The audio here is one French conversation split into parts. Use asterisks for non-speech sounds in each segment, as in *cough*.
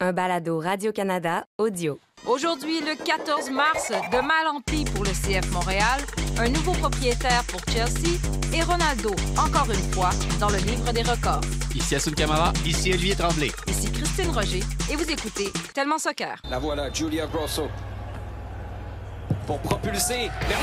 un balado Radio-Canada audio. Aujourd'hui, le 14 mars, de mal en pis pour le CF Montréal, un nouveau propriétaire pour Chelsea et Ronaldo, encore une fois, dans le livre des records. Ici Assun Camara. Ici Olivier Tremblay. Ici Christine Roger et vous écoutez Tellement Soccer. La voilà, Julia Grosso. Pour propulser vers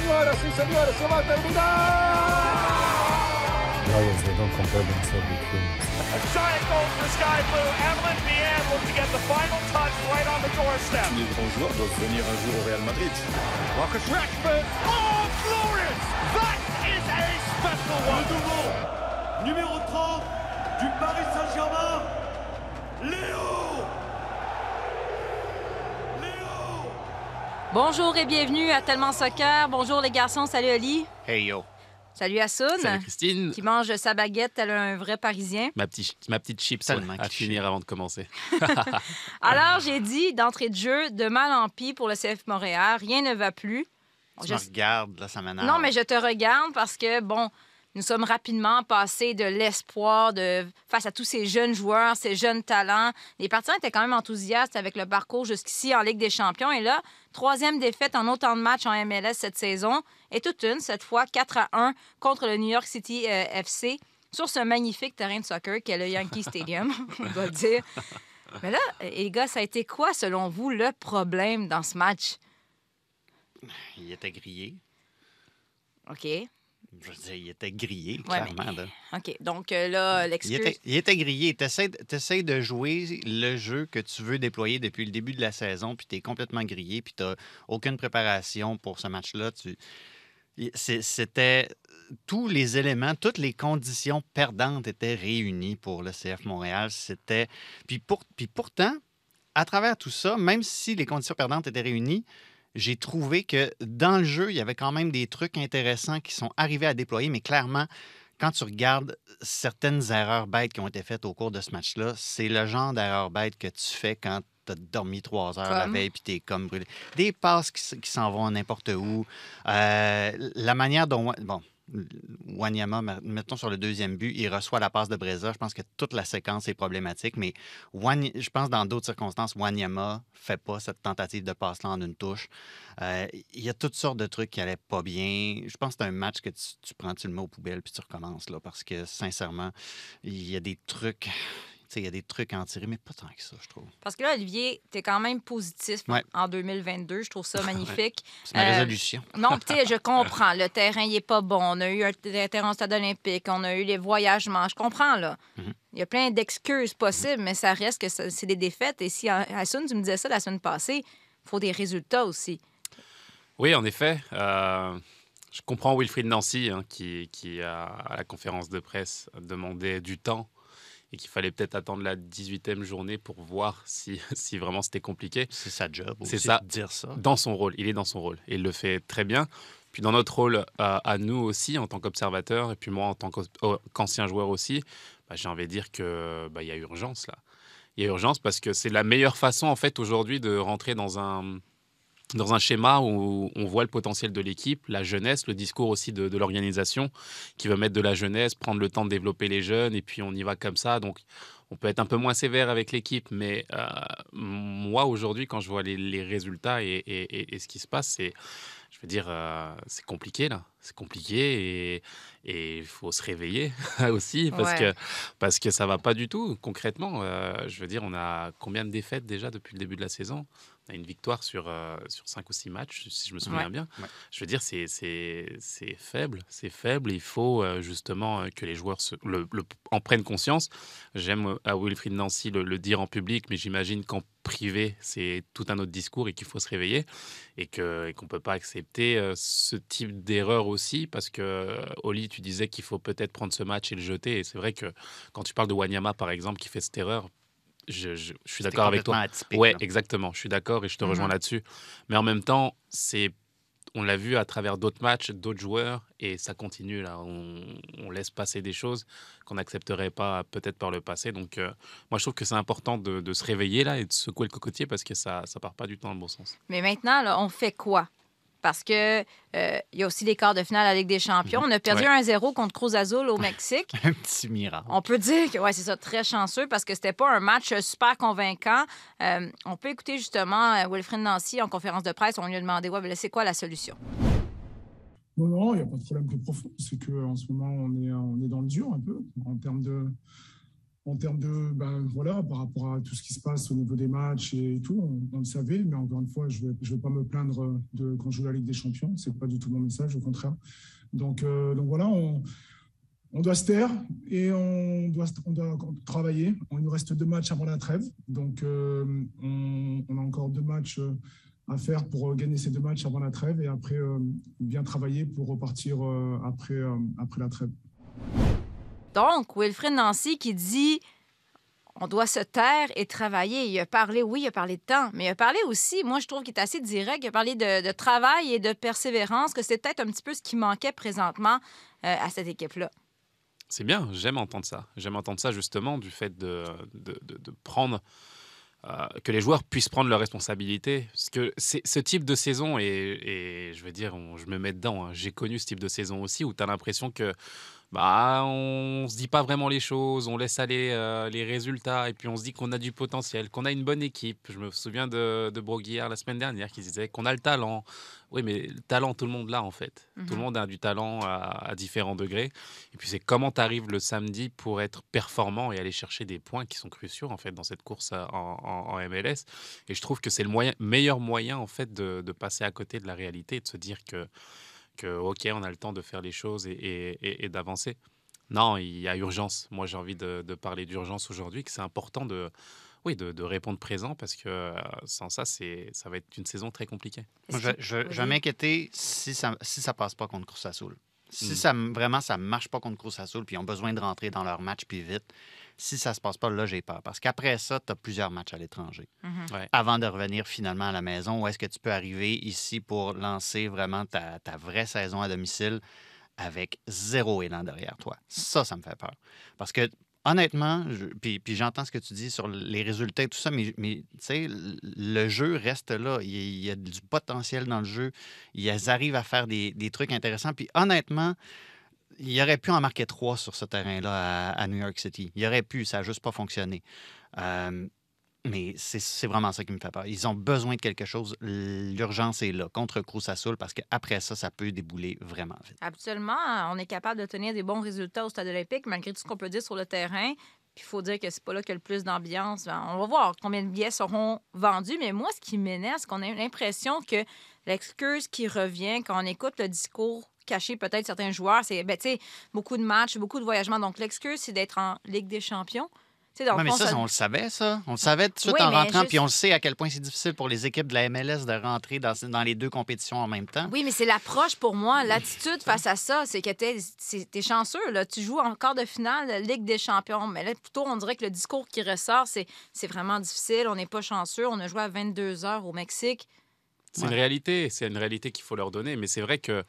Señoras y señores, se va a terminar Players, they don't compare themselves with humans. A giant goal for Sky Blue. Evelyn Vienne will to get the final touch right on the doorstep. Les grands joueurs doivent venir un jour au Real Madrid. Marcus Rashford. Oh, glorious! That is a special one. Le nouveau numéro 30 du Paris Saint-Germain, Léo Bonjour et bienvenue à Tellement Soccer. Bonjour les garçons, salut Oli. Hey yo. Salut Assun. Salut Christine. Qui mange sa baguette tel un vrai Parisien. Ma, petit, ma petite chips Tellement ouais, à finir avant de commencer. *laughs* *laughs* Alors, j'ai dit d'entrée de jeu, de mal en pis pour le CF Montréal, rien ne va plus. Tu Je- me regardes, là, ça m'énerve. Non, mais je te regarde parce que, bon, nous sommes rapidement passés de l'espoir de face à tous ces jeunes joueurs, ces jeunes talents. Les partisans étaient quand même enthousiastes avec le parcours jusqu'ici en Ligue des Champions. Et là, troisième défaite en autant de matchs en MLS cette saison. Et toute une, cette fois 4 à 1 contre le New York City euh, FC sur ce magnifique terrain de soccer qu'est le Yankee Stadium, *laughs* on va le dire. Mais là, les gars, ça a été quoi, selon vous, le problème dans ce match? Il était grillé. OK. Je veux dire, il était grillé, Ouais, clairement. là. OK. Donc euh, là, Il l'excuse. était, il était grillé. Tu essaies de jouer le jeu que tu veux déployer depuis le début de la saison, puis tu es complètement grillé, puis tu n'as aucune préparation pour ce match-là. Tu... C'était tous les éléments, toutes les conditions perdantes étaient réunies pour le CF Montréal. C'était puis, pour... puis pourtant, à travers tout ça, même si les conditions perdantes étaient réunies, j'ai trouvé que dans le jeu, il y avait quand même des trucs intéressants qui sont arrivés à déployer, mais clairement, quand tu regardes certaines erreurs bêtes qui ont été faites au cours de ce match-là, c'est le genre d'erreur bête que tu fais quand tu as dormi trois heures la veille puis tu es comme brûlé. Des passes qui s'en vont n'importe où. Euh, la manière dont. Bon. Wanyama, ma- mettons sur le deuxième but, il reçoit la passe de Breza. Je pense que toute la séquence est problématique, mais je pense dans d'autres circonstances, Wanyama fait pas cette tentative de passe-là en une touche. Euh, Il y a toutes sortes de trucs qui allaient pas bien. Je pense que c'est un match que tu, tu prends, tu le mets aux poubelles puis tu recommences là, parce que sincèrement, il y a des trucs. Tu sais, Il y a des trucs à en tirer, mais pas tant que ça, je trouve. Parce que là, Olivier, tu es quand même positif Ouais. en 2022. Je trouve ça *laughs* magnifique. C'est ma Euh, résolution. Non, tu sais, je *laughs* comprends. Le terrain, il est pas bon. On a eu un ter- terrain au stade olympique. On a eu les voyagements. Je comprends, là. Mhm. Il y a plein d'excuses possibles, mais ça reste que ça- c'est des défaites. Et si, Hassoun, tu me disais ça la semaine passée, il faut des résultats aussi. Oui, en effet. euh, je comprends Wilfried Nancy hein, qui, qui, a, à la conférence de presse, demandait du temps et qu'il fallait peut-être attendre la 18e journée pour voir si, *laughs* si vraiment c'était compliqué. C'est sa job C'est ça. dire ça. Dans son rôle, il est dans son rôle et il le fait très bien. Puis dans notre rôle à, à nous aussi, en tant qu'observateur, et puis moi en tant qu'ancien joueur aussi, bah, j'ai envie de dire que bah, y a urgence là. Il y a urgence parce que c'est la meilleure façon en fait aujourd'hui de rentrer dans un dans un schéma où on voit le potentiel de l'équipe, la jeunesse, le discours aussi de, l'organisation qui veut mettre de la jeunesse, prendre le temps de développer les jeunes et puis on y va comme ça. Donc on peut être un peu moins sévère avec l'équipe, mais euh, moi aujourd'hui quand je vois les, résultats et ce qui se passe, c'est je veux dire, euh, c'est compliqué là. C'est compliqué et il faut se réveiller *laughs* aussi parce Ouais. que parce que ça va pas du tout concrètement. euh, je veux dire, on a combien de défaites déjà depuis le début de la saison? On a une victoire sur euh, sur cinq ou six matchs, si je me souviens Ouais. bien. Ouais. Je veux dire, c'est c'est c'est faible, c'est faible. Il faut euh, justement euh, que les joueurs se- le, le- en prennent conscience. J'aime à Wilfried Nancy le, le dire en public, mais j'imagine qu'en privé, c'est tout un autre discours et qu'il faut se réveiller et que et qu'on peut pas accepter euh, ce type d'erreur aussi parce que euh, Oli, tu disais qu'il faut peut-être prendre ce match et le jeter. Et c'est vrai que quand tu parles de Wanyama, par exemple, qui fait cette erreur, je, je- je suis d'accord avec toi. atypique, Ouais, là. exactement. Je suis d'accord et je te rejoins Mhm. là-dessus. Mais en même temps, c'est on l'a vu à travers d'autres matchs, d'autres joueurs, et ça continue là. On, on laisse passer des choses qu'on n'accepterait pas peut-être par le passé. Donc, euh, moi, je trouve que c'est important de, de se réveiller là et de secouer le cocotier parce que ça, ça part pas du tout dans le bon sens. Mais maintenant, là, on fait quoi? Parce que euh, il y a aussi les quarts de finale à la Ligue des Champions. On a perdu Ouais. 1-0 contre Cruz Azul au Mexique. *laughs* Un petit miracle. On peut dire que ouais, c'est ça, très chanceux parce que c'était pas un match super convaincant. Euh, on peut écouter justement euh, Wilfred Nancy en conférence de presse. On lui a demandé ouais, c'est quoi la solution? Non, non, il n'y a pas de problème plus profond. C'est qu'en ce moment, on est, on est dans le dur un peu en termes de. En termes de, ben, voilà, par rapport à tout ce qui se passe au niveau des matchs et tout, on, le savait, mais encore une fois, je ne vais, pas me plaindre de quand je joue la Ligue des Champions. C'est pas du tout mon message, au contraire. Donc, euh, donc voilà, on, doit se taire et on doit, travailler. Il nous reste deux matchs avant la trêve, donc euh, on, a encore deux matchs. euh, à faire pour gagner ces deux matchs avant la trêve et après bien travailler pour repartir après, après la trêve. Donc, Wilfred Nancy qui dit on doit se taire et travailler. Il a parlé, oui, il a parlé de temps, mais il a parlé aussi, moi je trouve qu'il est assez direct, il a parlé de, travail et de persévérance, que c'est peut-être un petit peu ce qui manquait présentement euh, à cette équipe-là. C'est bien, j'aime entendre ça. J'aime entendre ça justement du fait de, prendre. euh, que les joueurs puissent prendre leurs responsabilités. Parce que ce type de saison, et, je veux dire, je me mets dedans, hein, j'ai connu ce type de saison aussi où tu as l'impression que bah, on se dit pas vraiment les choses, on laisse aller euh, les résultats et puis on se dit qu'on a du potentiel, qu'on a une bonne équipe. Je me souviens de, de Broguière la semaine dernière qui disait qu'on a le talent. Oui, mais le talent, tout le monde l'a en fait. Tout le monde a du talent à, à différents degrés. Et puis c'est comment tu arrives le samedi pour être performant et aller chercher des points qui sont cruciaux en fait dans cette course euh, en, en- en MLS. Et je trouve que c'est le moyen, meilleur moyen en fait de, de passer à côté de la réalité et de se dire que, que ok, on a le temps de faire les choses et, et- et- et d'avancer. Non, il y a urgence. Moi, j'ai envie de, de parler d'urgence aujourd'hui, que c'est important de, oui, de, de répondre présent parce que euh, sans ça, c'est, ça va être une saison très compliquée. Moi, je, vais- Oui. m'inquiéter si ça si ça passe pas contre Cruz Azul. Si Mm. ça, vraiment ça marche pas contre Cruz Azul, puis ils ont besoin de rentrer dans leur match puis vite, si ça se passe pas, là, j'ai peur. Parce qu'après ça, tu as plusieurs matchs à l'étranger. Mhm. Avant de revenir finalement à la maison, où est-ce que tu peux arriver ici pour lancer vraiment ta, ta vraie saison à domicile avec zéro élan derrière toi? Ça, ça me fait peur. Parce que honnêtement, je- puis, puis j'entends ce que tu dis sur les résultats et tout ça, mais, mais tu sais, le jeu reste là. Il y, a, il y a du potentiel dans le jeu. Ils arrivent à faire des, des trucs intéressants. Puis honnêtement, il aurait pu en marquer trois sur ce terrain-là à, New York City. Il aurait pu, ça n'a juste pas fonctionné. Euh, mais c'est vraiment ça qui me fait peur. Ils ont besoin de quelque chose. L'urgence est là contre Cruz Azul parce qu'après ça, ça peut débouler vraiment vite. Habituellement, on est capable de tenir des bons résultats au Stade olympique, malgré tout ce qu'on peut dire sur le terrain. Puis il faut dire que c'est pas là qu'il y a le plus d'ambiance. Ben, On va voir combien de billets seront vendus. Mais moi, ce qui m'énerve, c'est qu'on a l'impression que l'excuse qui revient quand on écoute le discours caché peut-être de certains joueurs, c'est ben, beaucoup de matchs, beaucoup de voyagements. Donc l'excuse, c'est d'être en Ligue des champions. Le Ouais, mais fond, ça, on le savait, ça. On le savait tout de suite Oui, en rentrant, juste- puis on le sait à quel point c'est difficile pour les équipes de la MLS de rentrer dans, dans les deux compétitions en même temps. Oui, mais c'est l'approche pour moi. L'attitude face à ça, c'est que t'es t'es chanceux. Là. Tu joues en quart de finale, Ligue des champions. Mais là, plutôt, on dirait que le discours qui ressort, c'est c'est vraiment difficile. On n'est pas chanceux. On a joué à 22 heures au Mexique. C'est une réalité, c'est une réalité qu'il faut leur donner. Mais c'est vrai que, euh,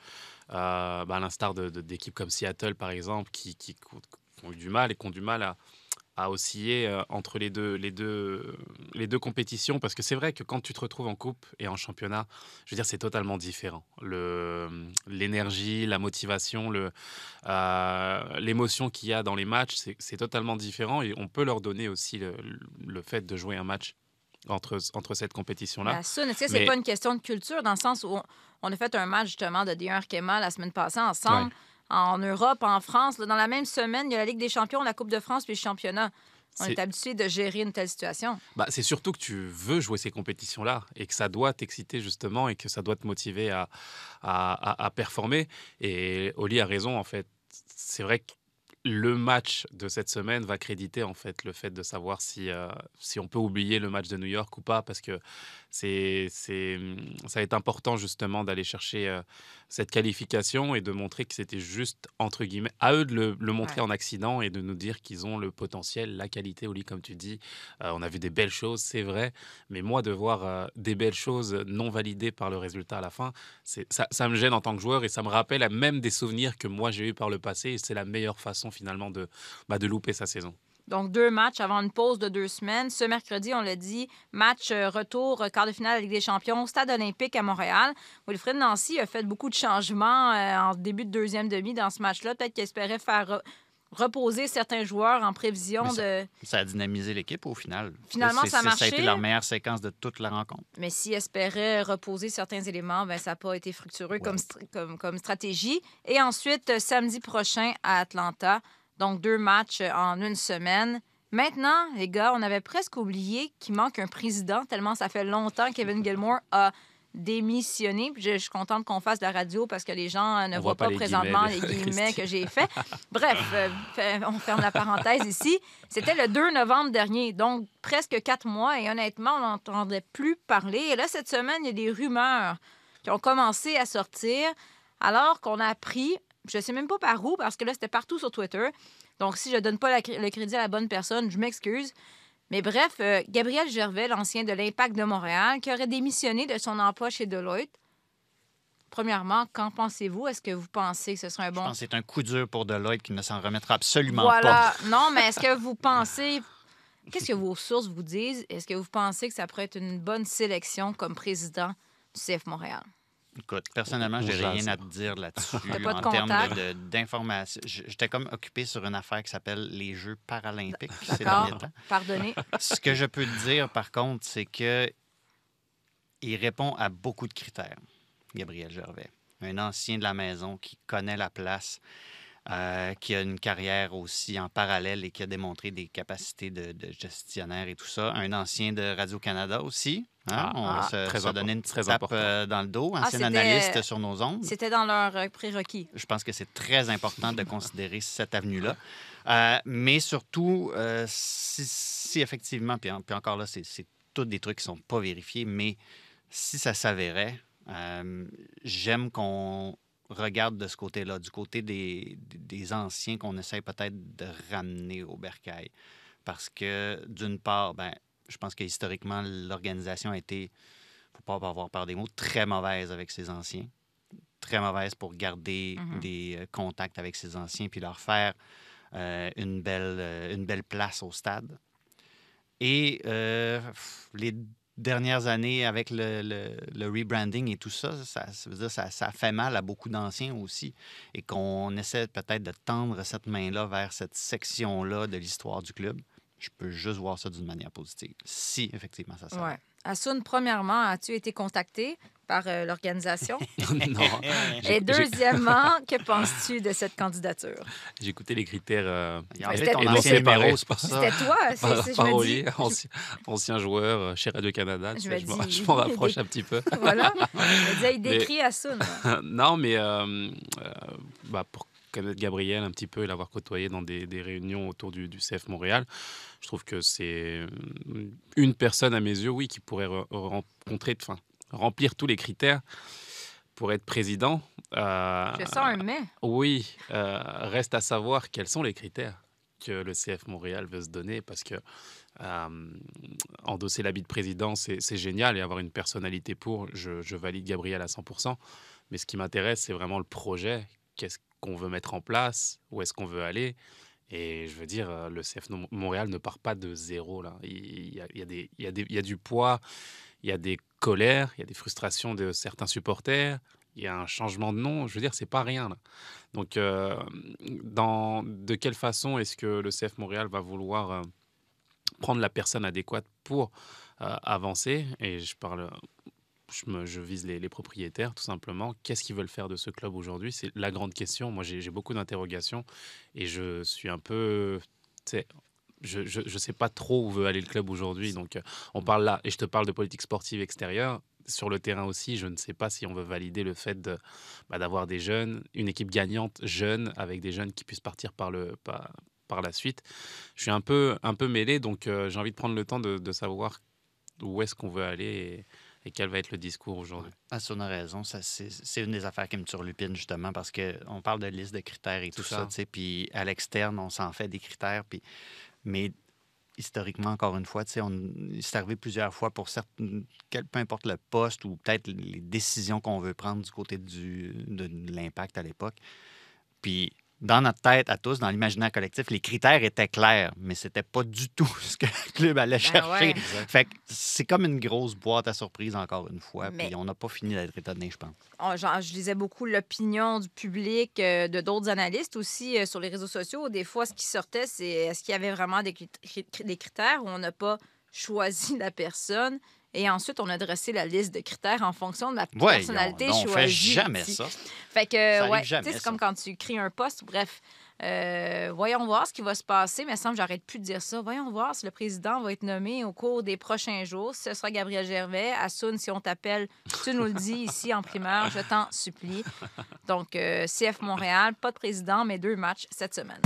bah, à l'instar d'équipes comme Seattle, par exemple, qui, qui- qui ont eu du mal et qui ont du mal à, à osciller euh, entre les deux, les, deux, les deux compétitions. Parce que c'est vrai que quand tu te retrouves en coupe et en championnat, je veux dire, c'est totalement différent. L'énergie, la motivation, euh, l'émotion qu'il y a dans les matchs, c'est c'est totalement différent. Et on peut leur donner aussi le, le fait de jouer un match entre, entre cette compétition-là. Est-ce que c'est Mais- pas une question de culture dans le sens où on, on a fait un match justement de D1 Arkema la semaine passée ensemble Ouais. en Europe, en France. Là, dans la même semaine, il y a la Ligue des champions, la Coupe de France puis le championnat. On est habitué de gérer une telle situation. Bah, c'est surtout que tu veux jouer ces compétitions-là et que ça doit t'exciter justement et que ça doit te motiver à, à, à- à performer. Et Oli a raison, en fait. C'est vrai que le match de cette semaine va créditer en fait le fait de savoir si, euh, si on peut oublier le match de New York ou pas parce que c'est, c'est, ça va être important justement d'aller chercher euh, cette qualification et de montrer que c'était juste entre guillemets à eux de le, le montrer Ouais. en accident et de nous dire qu'ils ont le potentiel, la qualité au lit comme tu dis. Euh, on a vu des belles choses, c'est vrai, mais moi de voir euh, des belles choses non validées par le résultat à la fin, ça, ça me gêne en tant que joueur et ça me rappelle même des souvenirs que moi j'ai eu par le passé et c'est la meilleure façon finalement de, bah, de louper sa saison. Donc, deux matchs avant une pause de deux semaines. Ce mercredi, on l'a dit, match euh, retour, euh, quart de finale de la Ligue des champions, stade olympique à Montréal. Wilfred Nancy a fait beaucoup de changements euh, en début de deuxième demi dans ce match-là. Peut-être qu'il espérait faire re- reposer certains joueurs en prévision de... Ça a dynamisé l'équipe au final. Finalement, ça a Ça a été leur meilleure séquence de toute la rencontre. Mais s'il espérait reposer certains éléments, ben, ça n'a pas été fructueux comme, str- comme, comme stratégie. Et ensuite, samedi prochain à Atlanta. Donc, deux matchs euh, en une semaine. Maintenant, les gars, on avait presque oublié qu'il manque un président, tellement ça fait longtemps que Kevin Gilmore a démissionné. Puis Je, je suis contente qu'on fasse de la radio parce que les gens euh, ne On voient pas pas les présentement guillemets les *laughs* guillemets que j'ai faits. *laughs* Bref, euh, fait- on ferme la parenthèse ici. C'était le 2 novembre dernier, donc presque quatre mois, et honnêtement, on n'entendait plus parler. Et là, cette semaine, il y a des rumeurs qui ont commencé à sortir, alors qu'on a appris, je ne sais même pas par où, parce que là, c'était partout sur Twitter. Donc, si je ne donne pas la- le crédit à la bonne personne, je m'excuse. Mais bref, euh, Gabriel Gervais, l'ancien de l'Impact de Montréal, qui aurait démissionné de son emploi chez Deloitte. Premièrement, qu'en pensez-vous? Est-ce que vous pensez que ce serait un Je bon pense que c'est un coup dur pour Deloitte qui ne s'en remettra absolument voilà. pas. Non, mais est-ce que vous *laughs* pensez. Qu'est-ce que vos sources vous disent? Est-ce que vous pensez que ça pourrait être une bonne sélection comme président du CF Montréal? Écoute, personnellement, On j'ai rien à te dire là-dessus. En termes d'informations. J'étais comme occupé sur une affaire qui s'appelle les Jeux paralympiques ces D'accord. derniers temps. Pardonnez. Ce que je peux te dire, par contre, c'est que il répond à beaucoup de critères, Gabriel Gervais. Un ancien de la maison qui connaît la place, euh, qui a une carrière aussi en parallèle et qui a démontré des capacités de, de gestionnaire et tout ça. Un ancien de Radio-Canada aussi. hein? Ah, On va ah, se, très se donner une important, petite très tape important. euh, dans le dos. Ah, Ancien analyste sur nos ondes. C'était dans leur euh, prérequis. Je pense que c'est très important de considérer cette avenue-là. Euh, mais surtout, euh, si, si effectivement, puis, en- puis encore là, c'est c'est tous des trucs qui ne sont pas vérifiés, mais si ça s'avérait, euh, j'aime qu'on regarde de ce côté-là, du côté des, des anciens qu'on essaie peut-être de ramener au bercail. Parce que, d'une part, ben, je pense que historiquement, l'organisation a été, faut pas avoir peur des mots, très mauvaise avec ses anciens très mauvaise pour garder Mhm. des euh, contacts avec ses anciens puis leur faire euh, une, belle, euh, une belle place au stade. Et euh, les dernières années avec le, rebranding et tout ça, ça, veut dire ça fait mal à beaucoup d'anciens aussi et qu'on essaie peut-être de tendre cette main-là vers cette section-là de l'histoire du club. Je peux juste voir ça d'une manière positive, si effectivement ça sert. Ouais. Assoun, premièrement, as-tu été contacté? Par euh, l'organisation? *laughs* non. *laughs* Et deuxièmement, *laughs* que penses-tu de cette candidature? J'ai écouté les critères euh, enlevé C'était- toi? c'est- par, c'est- je par me dis- ancien, ancien joueur euh, chez Radio-Canada. Je m'en- rapproche un petit peu. Voilà. Je il décrit Assoun. non, mais euh, euh, bah, pour connaître Gabriel un petit peu et l'avoir côtoyé dans des, des réunions autour du, du CF Montréal, je trouve que c'est une personne à mes yeux, oui, qui pourrait re- rencontrer, enfin, remplir tous les critères pour être président. Euh, Je sens un mais. oui, euh, reste à savoir quels sont les critères que le CF Montréal veut se donner parce que euh, endosser l'habit de président, c'est génial et avoir une personnalité pour, je, je valide Gabriel à 100%. Mais ce qui m'intéresse, c'est vraiment le projet. Qu'est-ce qu'on veut mettre en place? Où est-ce qu'on veut aller? Et je veux dire, euh, le CF Mo- Montréal ne part pas de zéro. Là. Il, y a, il y a des- il y a des- il y a du poids, il y a des colères, il y a des frustrations de certains supporters. Il y a un changement de nom, je veux dire, c'est pas rien. Là. Donc, euh, dans, de quelle façon est-ce que le CF Montréal va vouloir euh, prendre la personne adéquate pour euh, avancer? Et je parle, je, me, je vise les, les propriétaires tout simplement. Qu'est-ce qu'ils veulent faire de ce club aujourd'hui? C'est la grande question. Moi, j'ai beaucoup d'interrogations et je suis un peu, sais, je ne sais pas trop où veut aller le club aujourd'hui. Donc, euh, on parle là, et je te parle de politique sportive extérieure. Sur le terrain aussi, je ne sais pas si on veut valider le fait de, bah, d'avoir des jeunes, une équipe gagnante jeune, avec des jeunes qui puissent partir par, le, par, par la suite. Je suis un peu, un peu mêlé, donc euh, j'ai envie de prendre le temps de, de savoir où est-ce qu'on veut aller et, et quel va être le discours aujourd'hui. Ah, ça, on a raison. Ça, c'est, c'est une des affaires qui me turlupine, justement, parce qu'on parle de liste de critères et tout, Tout ça, ça. tu sais, puis à l'externe, on s'en fait des critères, puis... mais historiquement, encore une fois, c'est arrivé plusieurs fois pour certaines, peu importe le poste ou peut-être les décisions qu'on veut prendre du côté de l'impact à l'époque. Puis dans notre tête à tous, dans l'imaginaire collectif, les critères étaient clairs, mais c'était pas du tout *laughs* ce que le club allait chercher. Ben ouais. Fait que c'est comme une grosse boîte à surprise, encore une fois. Mais- Puis on n'a pas fini d'être étonné, je pense. On- genre, je lisais beaucoup l'opinion du public, euh, de d'autres analystes aussi euh, sur les réseaux sociaux. Des fois, ce qui sortait, c'est est-ce qu'il y avait vraiment des critères où on n'a pas choisi la personne? Et ensuite on a dressé la liste de critères en fonction de la personnalité donc, on choisie. fait jamais ça. Fait que, Ça ouais, c'est comme quand tu crées un poste. Bref, euh, voyons voir ce qui va se passer. Mais semble que j'arrête plus de dire ça. Voyons voir si le président va être nommé au cours des prochains jours. Ce sera Gabriel Gervais. Assoun, si on t'appelle, tu nous le dis ici en primeur. Je t'en supplie. Donc, euh, CF Montréal, pas de président, mais deux matchs cette semaine.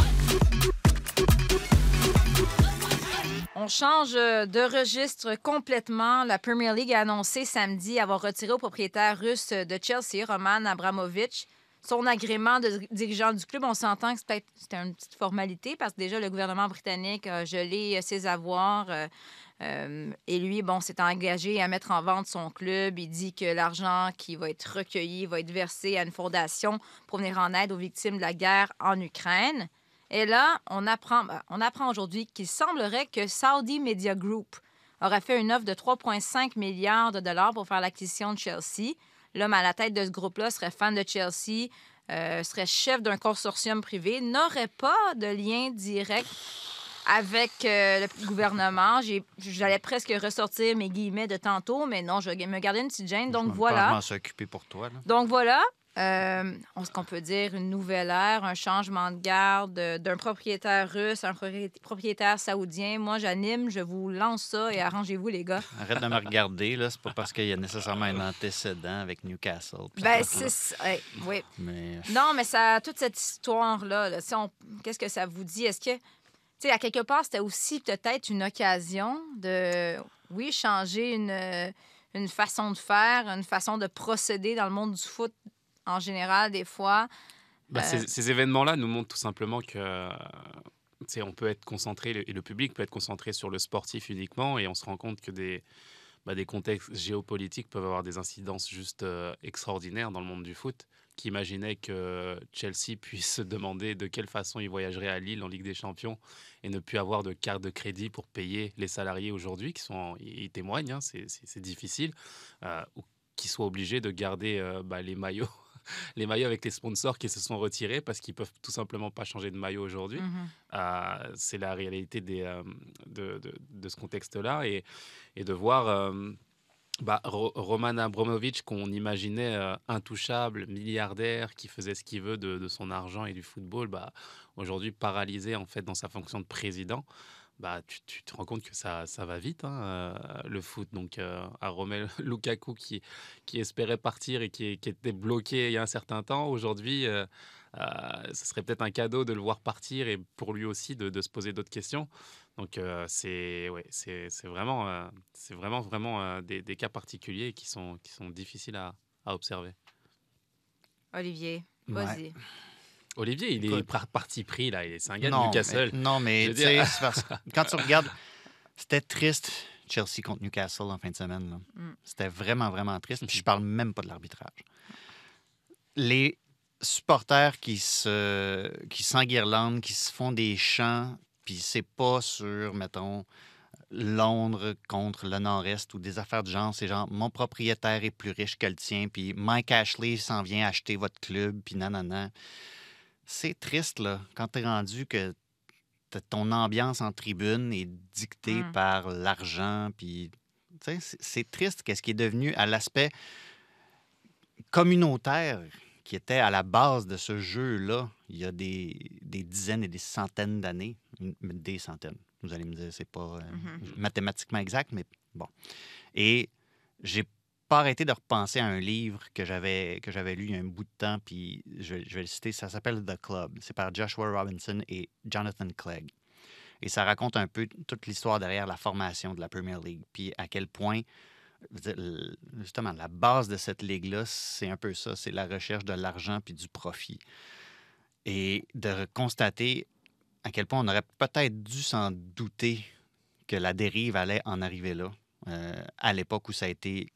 On change euh, de registre complètement. La Premier League a annoncé samedi avoir retiré au propriétaire russe de Chelsea, Roman Abramovich, son agrément de dirigeant du club. On s'entend que c'était une petite formalité parce que déjà le gouvernement britannique a gelé euh, ses avoirs. euh, et lui, bon, s'est engagé à mettre en vente son club. Il dit que l'argent qui va être recueilli va être versé à une fondation pour venir en aide aux victimes de la guerre en Ukraine. Et là, on apprend, ben, on apprend aujourd'hui qu'il semblerait que Saudi Media Group aurait fait une offre de 3,5 milliards de dollars pour faire l'acquisition de Chelsea. L'homme à la tête de ce groupe-là serait fan de Chelsea, euh, serait chef d'un consortium privé, n'aurait pas de lien direct avec euh, le gouvernement. J'allais presque ressortir mes guillemets de tantôt, mais non, je vais me garder une petite gêne. Je Donc vais voilà. pas m'en s'occuper pour toi. là. Donc voilà, euh, on- ce qu'on peut dire, une nouvelle ère, un changement de garde euh, d'un propriétaire russe à un propri- propriétaire saoudien. Moi, j'anime, je vous lance ça et arrangez-vous, les gars. Arrête de me regarder, là. C'est pas parce qu'il y a nécessairement un antécédent avec Newcastle. Ben, c'est. Ouais, oui. Mais Non, mais ça, toute cette histoire-là, là, si on- qu'est-ce que ça vous dit? Est-ce que, tu sais, à quelque part, c'était aussi peut-être une occasion de, oui, changer une, euh, une façon de faire, une façon de procéder dans le monde du foot en général, des fois. Bah, Euh, ces, ces événements-là nous montrent tout simplement que on peut être concentré, et le public peut être concentré sur le sportif uniquement, et on se rend compte que des, bah, des contextes géopolitiques peuvent avoir des incidences juste euh, extraordinaires dans le monde du foot. Qui imaginait que Chelsea puisse se demander de quelle façon il voyagerait à Lille en Ligue des Champions et ne plus avoir de carte de crédit pour payer les salariés aujourd'hui, qui sont, en- ils témoignent, hein, c'est- difficile, euh, ou qui soient obligés de garder euh, bah, les maillots *laughs* les maillots avec les sponsors qui se sont retirés parce qu'ils peuvent tout simplement pas changer de maillot aujourd'hui. Mhm. Euh, c'est la réalité des, euh, de, de- de ce contexte-là et, et de voir euh, bah, Ro- Roman Abramovich qu'on imaginait euh, intouchable, milliardaire, qui faisait ce qu'il veut de, de son argent et du football, bah, aujourd'hui paralysé en fait dans sa fonction de président. Bah, tu, tu te rends compte que ça, ça va vite, hein, euh, le foot. Donc, euh, à Romelu *laughs* Lukaku qui, qui espérait partir et qui, qui était bloqué il y a un certain temps, aujourd'hui, euh, euh, ce serait peut-être un cadeau de le voir partir et pour lui aussi de, de se poser d'autres questions. Donc, euh, c'est ouais, c'est c'est vraiment, euh, c'est vraiment, vraiment euh, des, des cas particuliers qui sont, qui sont difficiles à, à observer. Olivier, Ouais. Olivier, il est par- parti pris, là. Il est- de non, Newcastle. mais, non, mais tu sais, quand tu regardes, c'était triste Chelsea contre Newcastle en fin de semaine. Mm. C'était vraiment, vraiment triste. Puis je parle même pas de l'arbitrage. Les supporters qui se qui s'enguirlandent, qui se font des chants, puis c'est pas sur, mettons, Londres contre le Nord-Est ou des affaires de genre. C'est genre, mon propriétaire est plus riche que le tien, puis Mike Ashley s'en vient acheter votre club, puis nanana. C'est triste, là, quand t'es rendu que ton ambiance en tribune est dictée Mm. par l'argent, puis... tu C'est triste qu'est-ce qui est devenu à l'aspect communautaire qui était à la base de ce jeu-là il y a des, des dizaines et des centaines d'années. Des centaines. Vous allez me dire, c'est pas euh, Mhm. mathématiquement exact, mais bon. Et j'ai pas arrêté de repenser à un livre que j'avais que j'avais lu il y a un bout de temps, puis je, vais- le citer. Ça s'appelle The Club. C'est par Joshua Robinson et Jonathan Clegg. Et ça raconte un peu toute l'histoire derrière la formation de la Premier League, puis à quel point, justement, la base de cette ligue-là, c'est un peu ça, c'est la recherche de l'argent puis du profit. Et de constater à quel point on aurait peut-être dû s'en douter que la dérive allait en arriver là, euh, à l'époque où ça a été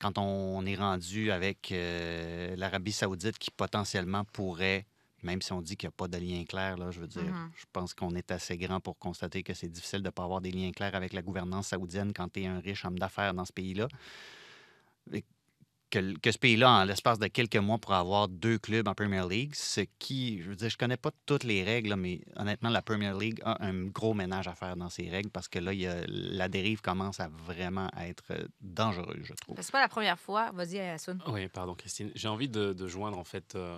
Quand on est rendu avec euh, l'Arabie saoudite qui potentiellement pourrait même si on dit qu'il n'y a pas de lien clair, là, je veux dire, Mhm. je pense qu'on est assez grand pour constater que c'est difficile de ne pas avoir des liens clairs avec la gouvernance saoudienne quand tu es un riche homme d'affaires dans ce pays-là. Que, ce pays-là, en l'espace de quelques mois, pourra avoir deux clubs en Premier League, ce qui, je veux dire, je connais pas toutes les règles, mais honnêtement, la Premier League a un gros ménage à faire dans ses règles parce que là, il y a- la dérive commence à vraiment être euh, dangereuse, je trouve. C'est pas la première fois. Vas-y, Assoun. Oui, pardon, Christine. J'ai envie de, de joindre en fait euh,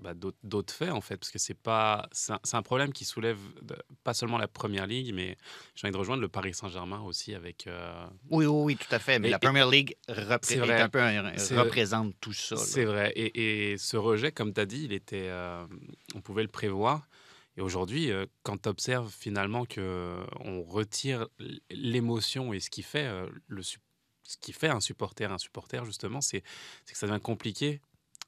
bah, d'autres faits en fait, parce que c'est pas c'est un, un problème qui soulève de- pas seulement la première ligue, mais j'ai envie de rejoindre le Paris Saint-Germain aussi avec. euh, Oui, oui, oui, tout à fait. Mais Et- la Premier League repré- C'est est vrai. un peu un- C'est- représente tout ça. C'est vrai. Et, et ce rejet, comme tu as dit, il était, euh, on pouvait le prévoir. Et aujourd'hui, euh, quand tu observes finalement qu'on retire l'émotion et ce qui fait le ce qui fait un supporter un supporter justement, c'est c'est que ça devient compliqué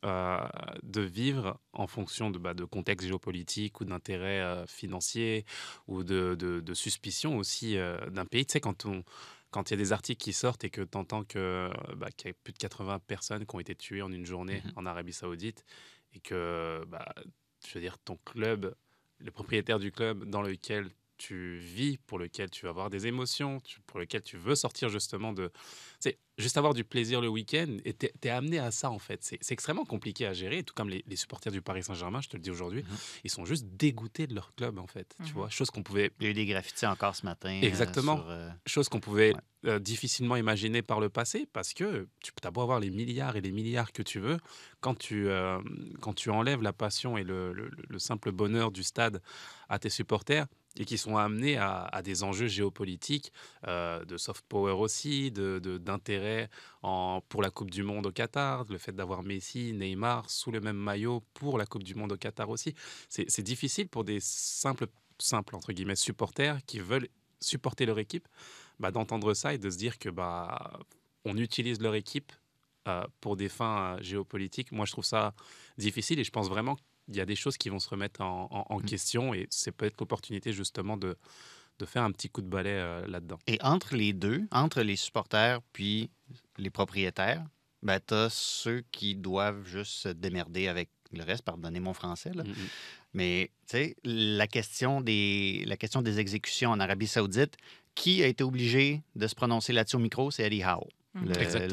euh, de vivre en fonction de, bah, de contexte géopolitique ou d'intérêts euh, financiers ou de, de, de suspicion aussi euh, d'un pays. Tu sais, quand on, quand il y a des articles qui sortent et que tu entends que, bah, qu'il y a plus de 80 personnes qui ont été tuées en une journée Mhm. en Arabie Saoudite et que, bah, je veux dire, ton club, le propriétaire du club dans lequel tu vis, pour lequel tu vas avoir des émotions, tu- pour lequel tu veux sortir justement de... C'est juste avoir du plaisir le week-end et t'es es amené à ça en fait. C'est extrêmement compliqué à gérer, tout comme les, les supporters du Paris Saint-Germain, je te le dis aujourd'hui, Mhm. ils sont juste dégoûtés de leur club en fait. Tu Mhm. vois, chose qu'on pouvait Il y a eu des graffitis encore ce matin. euh, Exactement. sur, euh, chose qu'on pouvait Ouais. euh, difficilement imaginer par le passé parce que tu as beau avoir les milliards et les milliards que tu veux, quand tu, euh, quand tu enlèves la passion et le, le- le simple bonheur du stade à tes supporters et qui sont amenés à, des enjeux géopolitiques, euh, de soft power aussi, de- de- d'intérêt en pour la Coupe du Monde au Qatar, le fait d'avoir Messi, Neymar sous le même maillot pour la Coupe du Monde au Qatar aussi. C'est c'est difficile pour des simples, simples entre guillemets, supporters qui veulent supporter leur équipe bah, d'entendre ça et de se dire que bah, on utilise leur équipe euh, pour des fins euh, géopolitiques. Moi, je trouve ça difficile et je pense vraiment qu'il y a des choses qui vont se remettre en, en- en Mm. question et c'est peut-être l'opportunité justement de, de faire un petit coup de balai euh, là-dedans. Et entre les deux, entre les supporters puis les propriétaires, ben, tu as ceux qui doivent juste se démerder avec le reste, pardonnez mon français. Là. Mm, mm. Mais tu sais, la question, des, la question des exécutions en Arabie Saoudite, qui a été obligé de se prononcer là-dessus au micro? C'est Eddie Howe,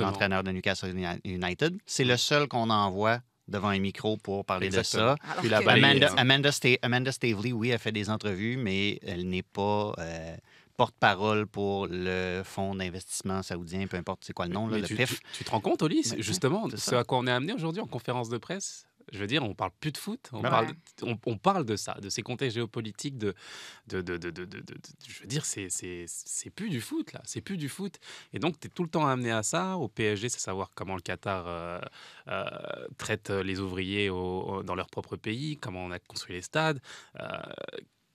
l'entraîneur de Newcastle Uni- United. C'est le seul qu'on envoie devant un micro pour parler Exactement. de ça. Alors Puis la Amanda, Amanda, Sta- Amanda Stavely, oui, a fait des entrevues, mais elle n'est pas euh, porte-parole pour le fonds d'investissement saoudien, peu importe c'est quoi le nom, là, Mais le tu, PIF. tu- tu te rends compte, Oli, justement, c'est ce à quoi on est amené aujourd'hui en conférence de presse? Je veux dire, on parle plus de foot, on, parle, ouais. on, on parle de ça, de ces contextes géopolitiques, de, de, de, de, je veux dire, c'est, plus du foot, là, c'est plus du foot. Et donc, tu es tout le temps amené à ça. Au PSG, c'est savoir comment le Qatar euh, euh, traite les ouvriers au- au- dans leur propre pays, comment on a construit les stades, euh,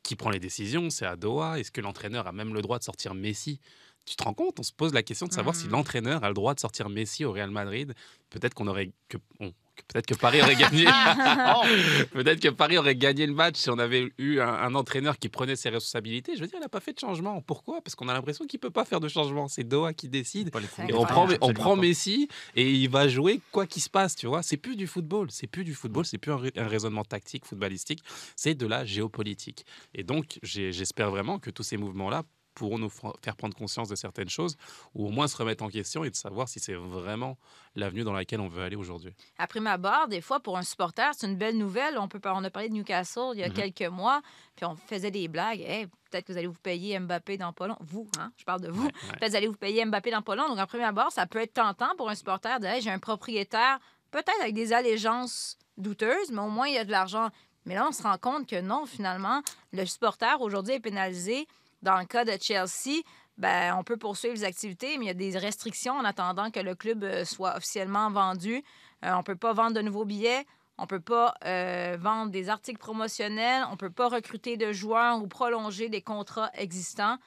qui prend les décisions, c'est à Doha. Est-ce que l'entraîneur a même le droit de sortir Messi? Tu te rends compte? On se pose la question de savoir si Mhm. l'entraîneur a le droit de sortir Messi au Real Madrid. Peut-être qu'on aurait que, on- que- peut-être que Paris aurait gagné. *laughs* *laughs* peut-être que Paris aurait gagné le match si on avait eu un, un entraîneur qui prenait ses responsabilités. Je veux dire, il n'a pas fait de changement. Pourquoi? Parce qu'on a l'impression qu'il peut pas faire de changement. C'est Doha qui décide. Et on prend, on. Messi et il va jouer quoi qu'il se passe, tu vois. C'est plus du football, c'est plus du football, c'est plus un, un raisonnement tactique, footballistique, c'est de la géopolitique. Et donc, j'espère vraiment que tous ces mouvements-là pourront nous faire prendre conscience de certaines choses ou au moins se remettre en question et de savoir si c'est vraiment l'avenue dans laquelle on veut aller aujourd'hui. Après ma barre, des fois, pour un supporter, c'est une belle nouvelle. On, peut, on a parlé de Newcastle il y a Mhm. quelques mois, puis on faisait des blagues. Hey, peut-être que vous allez vous payer Mbappé dans pas long. Vous, hein? je parle de vous. Ouais, ouais. Peut-être que vous allez vous payer Mbappé dans pas long. Donc, en première barre, ça peut être tentant pour un supporter de hey, j'ai un propriétaire, peut-être avec des allégeances douteuses, mais au moins, il y a de l'argent. Mais là, on se rend compte que non, finalement, le supporter aujourd'hui est pénalisé. Dans le cas de Chelsea, ben, on peut poursuivre les activités, mais il y a des restrictions en attendant que le club euh, soit officiellement vendu. Euh, on ne peut pas vendre de nouveaux billets. On ne peut pas euh, vendre des articles promotionnels. On ne peut pas recruter de joueurs ou prolonger des contrats existants.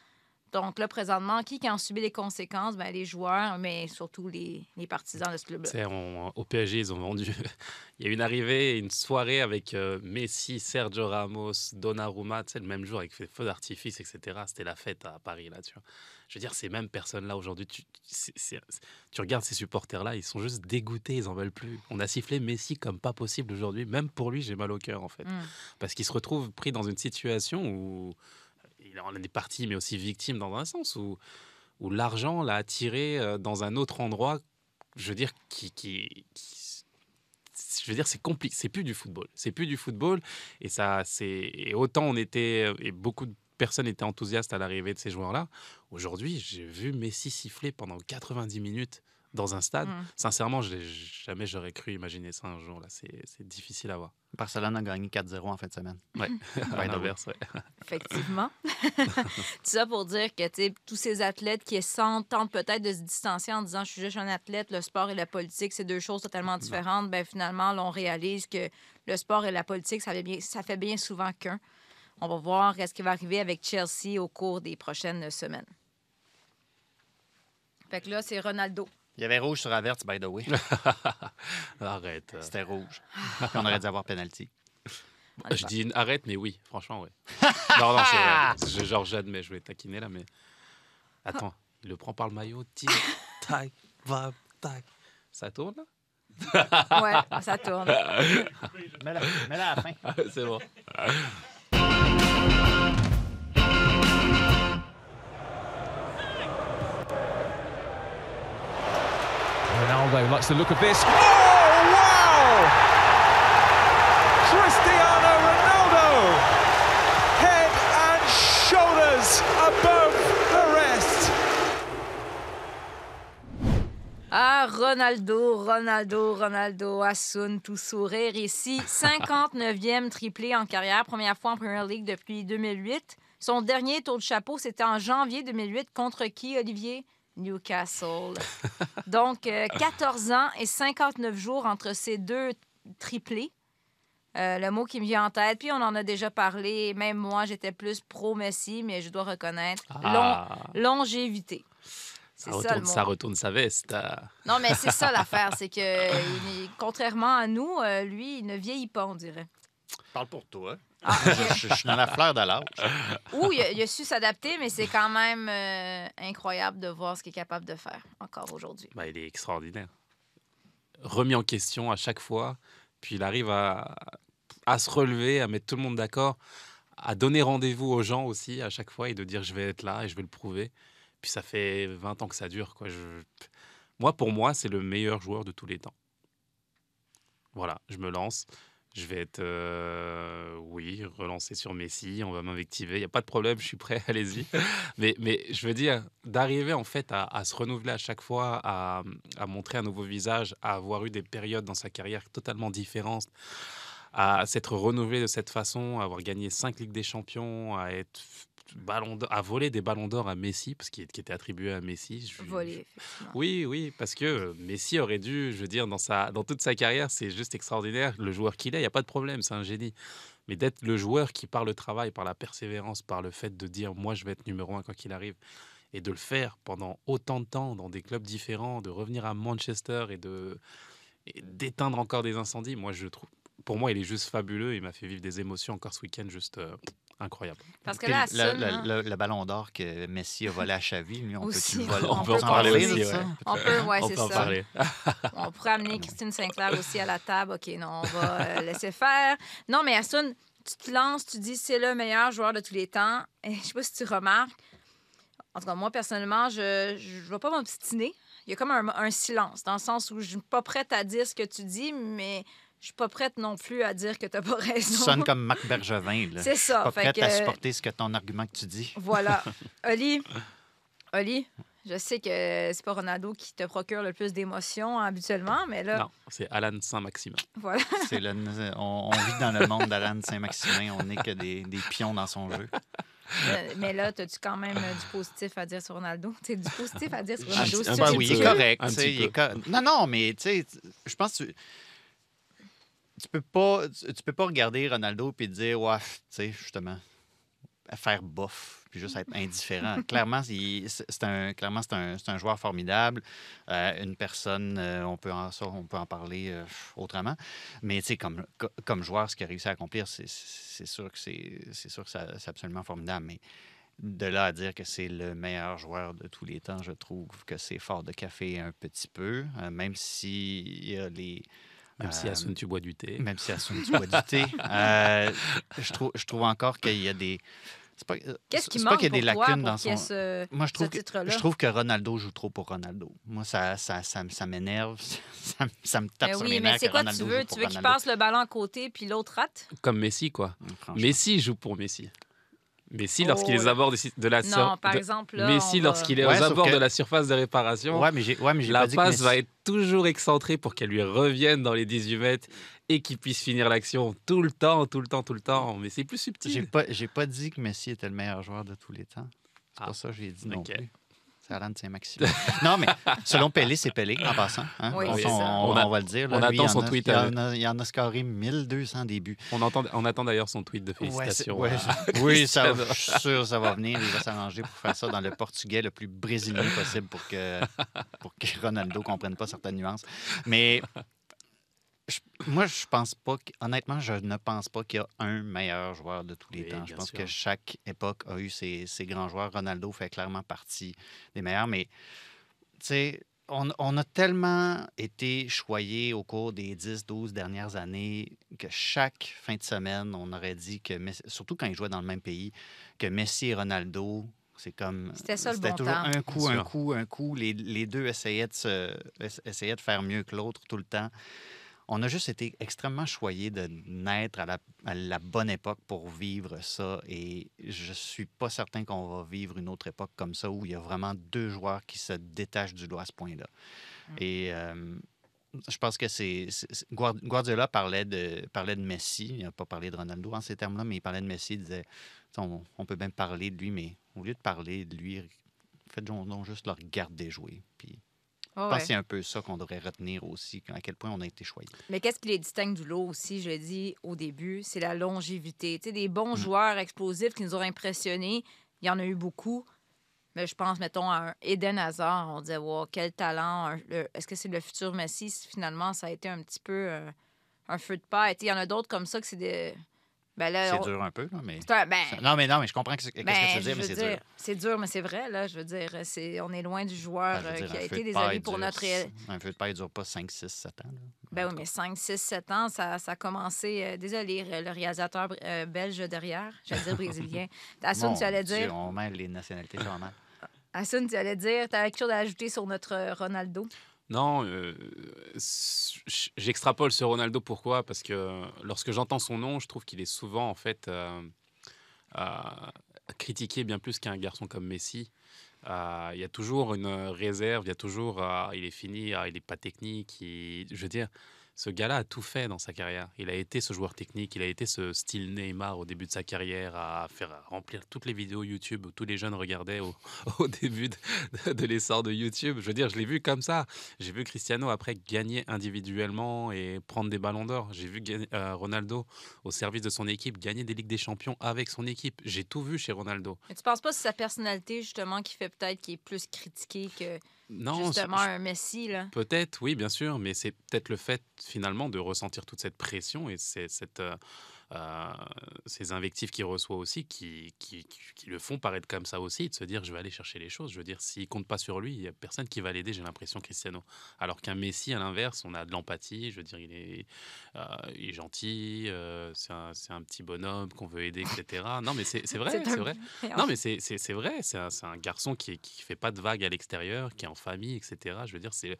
Donc là, présentement, qui, qui en subit les conséquences? Ben, les joueurs, mais surtout les, les partisans de ce club-là. Au PSG, ils ont vendu. *laughs* Il y a une arrivée, une soirée avec euh, Messi, Sergio Ramos, Donnarumma, tu sais, le même jour avec des feux d'artifice, etc. C'était la fête à Paris, là, tu vois. Je veux dire, ces mêmes personnes-là, aujourd'hui, tu, regardes ces supporters-là, ils sont juste dégoûtés, ils en veulent plus. On a sifflé Messi comme pas possible aujourd'hui. Même pour lui, j'ai mal au cœur, en fait. Mm. Parce qu'il se retrouve pris dans une situation où en est parti, mais aussi victime dans un sens, où, où l'argent l'a attiré euh, dans un autre endroit, je veux dire, qui. qui, qui- je veux dire, c'est compliqué. C'est plus du football. C'est plus du football. Et ça, c'est. Et autant on était. Et beaucoup de personnes étaient enthousiastes à l'arrivée de ces joueurs-là. Aujourd'hui, j'ai vu Messi siffler pendant 90 minutes dans un stade. Mm. Sincèrement, je jamais j'aurais cru imaginer ça un jour. Là, c'est difficile à voir. Barcelone a gagné 4-0 en fin de semaine. Ouais. *laughs* *laughs* à l'inverse, ouais. Effectivement. *laughs* Tout ça pour dire que tous ces athlètes qui tentent peut-être de se distancier en disant je suis juste un athlète, le sport et la politique, c'est deux choses totalement différentes. Ben, finalement, là, on réalise que le sport et la politique, ça fait bien, ça fait bien souvent qu'un. On va voir ce qui va arriver avec Chelsea au cours des prochaines semaines. Fait que là, c'est Ronaldo. Il y avait rouge sur Averts, by the way. *laughs* Arrête. euh. C'était rouge. Puis on aurait dû avoir est Je dis arrête, mais oui, franchement, ouais. *laughs* non, non, c'est vrai. Je- Genre, j'admets, je vais taquiner là, mais. Attends, il le prend par le maillot, tic, tac, va, tac. Ça tourne là? *laughs* Ouais, ça tourne. Mets-la mets-la à la fin. C'est bon. Ronaldo likes the look of this. Oh, wow! Cristiano Ronaldo! Head and shoulders above the rest. Ah, Ronaldo, Ronaldo, Ronaldo, Assun, tout sourire ici. *laughs* 59e triplé en carrière, première fois en Premier League depuis 2008. Son dernier tour de chapeau, c'était en janvier 2008. Contre qui, Olivier? Newcastle. *laughs* Donc, euh, 14 ans et 59 jours entre ces deux triplés. Euh, le mot qui me vient en tête, puis on en a déjà parlé. Même moi, j'étais plus pro-Messi, mais je dois reconnaître Ah, long- longévité. ça, C'est ça, le retourne, mot. ça retourne sa veste. ah. Non, mais c'est ça *laughs* l'affaire, c'est que il contrairement à nous, euh, lui, il ne vieillit pas, on dirait. Parle pour toi. Ah, *laughs* Je, suis dans la fleur de l'âge. Ou il a, il a su s'adapter, mais c'est quand même euh, incroyable de voir ce qu'il est capable de faire encore aujourd'hui. Bah, il est extraordinaire. Remis en question à chaque fois, puis il arrive à, à se relever, à mettre tout le monde d'accord, à donner rendez-vous aux gens aussi à chaque fois et de dire je vais être là et je vais le prouver. Puis ça fait 20 ans que ça dure. Quoi. Je... Moi, pour moi, c'est le meilleur joueur de tous les temps. Voilà, je me lance. Je vais être, euh, oui, relancé sur Messi. On va m'invectiver. Il n'y a pas de problème, *laughs* je suis prêt, allez-y. mais, mais je veux dire, d'arriver en fait à, se renouveler à chaque fois, à, à montrer un nouveau visage, à avoir eu des périodes dans sa carrière totalement différentes, à s'être renouvelé de cette façon, à avoir gagné cinq Ligues des Champions, à être ballon à voler des ballons d'or à Messi, parce qu'il qui était attribué à Messi. Je- effectivement. oui, oui, parce que euh, Messi aurait dû, je veux dire, dans, sa, dans toute sa carrière, c'est juste extraordinaire. Le joueur qu'il est, il n'y a pas de problème, c'est un génie. Mais d'être le joueur qui, par le travail, par la persévérance, par le fait de dire, moi, je vais être numéro un quoi qu'il arrive, et de le faire pendant autant de temps dans des clubs différents, de revenir à Manchester et de et d'éteindre encore des incendies, moi, je trouve, pour moi, il est juste fabuleux. Il m'a fait vivre des émotions encore ce week-end, juste euh, incroyable. Parce que là, hein, le- le ballon d'or que Messi a volé à Xavi, lui, on Aussi. peut-tu le voler? On peut en parler parler aussi, ouais. on peut, ouais, On c'est peut en ça. parler. *laughs* On pourrait amener Christine Sinclair aussi à la table. OK, non, on va euh, laisser faire. Non, mais Assun, tu te lances, tu dis c'est le meilleur joueur de tous les temps. Et je sais pas si tu remarques. En tout cas, moi, personnellement, je ne vais pas m'obstiner. Il y a comme un, un silence, dans le sens où je suis pas prête à dire ce que tu dis, mais je suis pas prête non plus à dire que tu n'as pas Tu raison. sonnes comme *laughs* Marc Bergevin. là. C'est ça. Pas fait prête à supporter ce que ton argument que tu dis. Voilà. *laughs* Oli, Oli, je sais que c'est pas Ronaldo qui te procure le plus d'émotions habituellement, mais là, Non, c'est Alan Saint-Maximin. voilà. *laughs* C'est le- on, on vit dans le monde d'Alan Saint-Maximin. On n'est que des, des pions dans son jeu. Euh, mais là, as-tu quand même du positif à dire sur Ronaldo? Tu du positif à dire sur Un Ronaldo? un sûr Ben petit oui, que il est correct. Un tu sais, petit il est co- Non, non, mais tu sais, je pense que tu, tu peux pas, tu, peux pas regarder Ronaldo et dire, ouais, tu sais, justement, faire bof, puis juste être indifférent. *laughs* clairement, c'est un, clairement, c'est un, c'est un joueur formidable. Euh, une personne, euh, on, peut en, ça, on peut en parler euh, autrement. Mais tu sais, comme, co- comme joueur, ce qu'il a réussi à accomplir, c'est- sûr que c'est c'est sûr que c'est absolument formidable. Mais de là à dire que c'est le meilleur joueur de tous les temps, je trouve que c'est fort de café un petit peu, même s'il y a les. Même si euh, Asun, tu bois du thé. Même si Asun, tu bois du thé. Euh, je, trouve, je trouve encore qu'il y a des. c'est euh, Qu'est-ce qui c'est manque pas qu'il y a des pour toi lacunes pour dans son. ce, Moi, je trouve, ce que, titre-là? je trouve que Ronaldo joue trop pour Ronaldo. Moi, ça, ça, ça, ça m'énerve. *laughs* Ça, me- ça me tape Ben sur oui, les mais nerfs c'est que quoi Ronaldo tu veux? Tu veux qu'il passe le ballon à côté puis l'autre rate? Comme Messi, quoi. Messi joue pour Messi. Mais si, lorsqu'il est aux abords de la surface. De... exemple. De la surface de réparation, la passe va être toujours excentrée pour qu'elle lui revienne dans les 18 mètres et qu'il puisse finir l'action tout le temps, tout le temps, tout le temps. Mais c'est plus subtil. J'ai pas, pas dit que Messi était le meilleur joueur de tous les temps. C'est ah, pour ça que j'ai dit non plus. 40, c'est maximum. non, mais selon Pelé, c'est Pelé, en passant. Hein. Oui, on, on, on, va le dire. On attend son tweet. Il, euh, en a, il scoré 1200 débuts. On, entend, on attend d'ailleurs son tweet de félicitations. Euh, *laughs* oui, ça, je suis sûr ça va venir. Il va s'arranger pour faire ça dans le portugais le plus brésilien possible pour que, pour que Ronaldo ne comprenne pas certaines nuances. Mais je- moi, je pense pas. que- honnêtement, je ne pense pas qu'il y a un meilleur joueur de tous les Oui, temps. Je pense sûr. que chaque époque a eu ses, ses grands joueurs. Ronaldo fait clairement partie des meilleurs. Mais, tu sais, on, on a tellement été choyés au cours des 10-12 dernières années que chaque fin de semaine, on aurait dit que, Messi- surtout quand ils jouaient dans le même pays, que Messi et Ronaldo, c'est comme. C'était ça, le bon toujours temps. un coup, un coup, un coup. Les, les deux essayaient de, se, ess- essayaient de faire mieux que l'autre tout le temps. On a juste été extrêmement choyés de naître à la, à la bonne époque pour vivre ça. Et je suis pas certain qu'on va vivre une autre époque comme ça où il y a vraiment deux joueurs qui se détachent du lot à ce point-là. Et euh, je pense que c'est. c'est- c'est- Guard- Guardiola parlait de, parlait de Messi. Il n'a pas parlé de Ronaldo en ces termes-là, mais il parlait de Messi. Il disait on, on peut même parler de lui, mais au lieu de parler de lui, faites donc juste le regarder jouer. Puis Oh, je pense que c'est un peu ça qu'on devrait retenir aussi, à quel point on a été choyé. Mais qu'est-ce qui les distingue du lot aussi, je l'ai dit au début, c'est la longévité. Tu sais, des Mm. bons joueurs explosifs qui nous ont impressionnés, il y en a eu beaucoup. Mais je pense, mettons, à un Eden Hazard, on disait, wow, quel talent. le- Est-ce que c'est le futur Messi? Finalement, ça a été un petit peu euh, un feu de paille. Tu sais, Il y en a d'autres comme ça que c'est des. Ben C'est on- dur un peu, là, mais. un- ben, Non, mais non, mais je comprends qu'est-ce ben, que tu veux dire, mais c'est dur. C'est dur, mais c'est vrai, là. Je veux dire, c'est, on est loin du joueur Ben, euh, dire, qui a été amis pour dure- notre. Un feu de paille ne dure pas 5, 6, 7 ans. là. Ben oui, mais 5, 6, 7 ans, ça, ça a commencé. euh, désolé, le réalisateur euh, belge derrière, j'allais dire brésilien. *laughs* Assun, tu allais Dieu, dire. On mêle les nationalités, mal. Assun, tu allais dire. Tu quelque chose à ajouter sur notre Ronaldo? Non, euh, j'extrapole sur Ronaldo. Pourquoi? Parce que lorsque j'entends son nom, je trouve qu'il est souvent en fait euh, euh, critiqué bien plus qu'un garçon comme Messi. Euh, Il y a toujours une réserve, il y a toujours, ah, il est fini, ah, il n'est pas technique. Je veux dire, ce gars-là a tout fait dans sa carrière. Il a été ce joueur technique, il a été ce style Neymar au début de sa carrière, à faire remplir toutes les vidéos YouTube où tous les jeunes regardaient au, *laughs* début de, l'essor de YouTube. Je veux dire, je l'ai vu comme ça. J'ai vu Cristiano après gagner individuellement et prendre des ballons d'or. J'ai vu euh, Ronaldo au service de son équipe gagner des Ligues des Champions avec son équipe. J'ai tout vu chez Ronaldo. Mais tu penses pas que c'est sa personnalité, justement, qui fait peut-être qu'il est plus critiqué que Non, justement un Messi, là? Peut-être, oui, bien sûr, mais c'est peut-être le fait finalement de ressentir toute cette pression et c'est- cette, euh, ces invectives qu'il reçoit aussi qui, qui, qui- le font paraître comme ça aussi, de se dire je vais aller chercher les choses. Je veux dire, s'il compte pas sur lui, il n'y a personne qui va l'aider, j'ai l'impression, Cristiano. Alors qu'un Messi, à l'inverse, on a de l'empathie, je veux dire, il est, euh, il est gentil, euh, c'est un, un petit bonhomme qu'on veut aider, etc. Non, mais c'est *laughs* vrai, C'est vrai. Non, mais c'est vrai, c'est un, c'est un garçon qui qui fait pas de vagues à l'extérieur, qui est en famille, etc. Je veux dire, c'est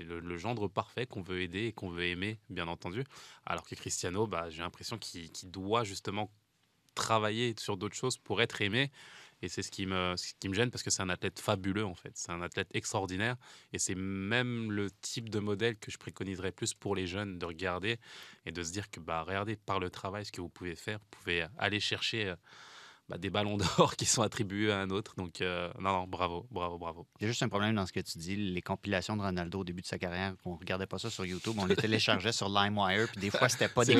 le, le gendre parfait qu'on veut aider et qu'on veut aimer, bien entendu. Alors que Cristiano, bah, j'ai l'impression qu'il doit justement travailler sur d'autres choses pour être aimé. Et c'est ce qui me, ce qui me gêne parce que c'est un athlète fabuleux en fait. C'est un athlète extraordinaire et c'est même le type de modèle que je préconiserais plus pour les jeunes de regarder et de se dire que bah regardez par le travail ce que vous pouvez faire, vous pouvez aller chercher euh, bah, des ballons d'or *laughs* qui sont attribués à un autre. Donc euh, non non bravo bravo bravo. Il y a juste un problème dans ce que tu dis. Les compilations de Ronaldo au début de sa carrière, on regardait pas ça sur YouTube, on les téléchargeait sur LimeWire, puis des fois, c'était pas *laughs* des,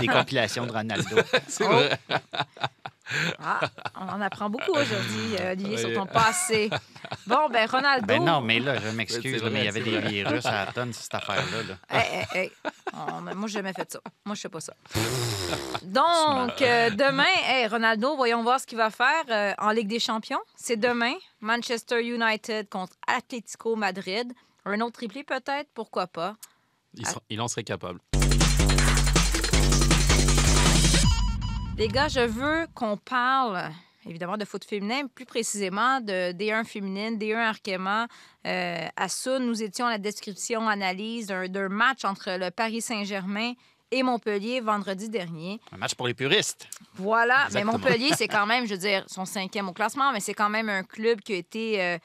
des compilations de Ronaldo. *laughs* C'est Oh. vrai. Ah, on en apprend beaucoup aujourd'hui, euh, Olivier, sur ton passé. Bon, ben Ronaldo. Ben non, mais là, je m'excuse, mais il y avait des virus à la tonne, cette affaire-là. là. Hey, hey, hey. Oh, mais moi, j'ai jamais fait ça. Moi, je fais pas ça. Donc, euh, demain, hey, Ronaldo, voyons voir ce qu'il va faire euh, en Ligue des Champions. C'est demain. Manchester United contre Atlético Madrid. Un autre triplé, peut-être? Pourquoi pas? Il, sera- il en serait capable. Les gars, je veux qu'on parle évidemment de foot féminin, plus précisément de D1 féminine, D1 Arkema. Euh, à ça, nous étions à la description, analyse d'un d'un match entre le Paris Saint-Germain et Montpellier vendredi dernier. Un match pour les puristes. Voilà, Exactement. mais Montpellier, c'est *laughs* quand même, je veux dire, son cinquième au classement, mais c'est quand même un club qui a été, euh,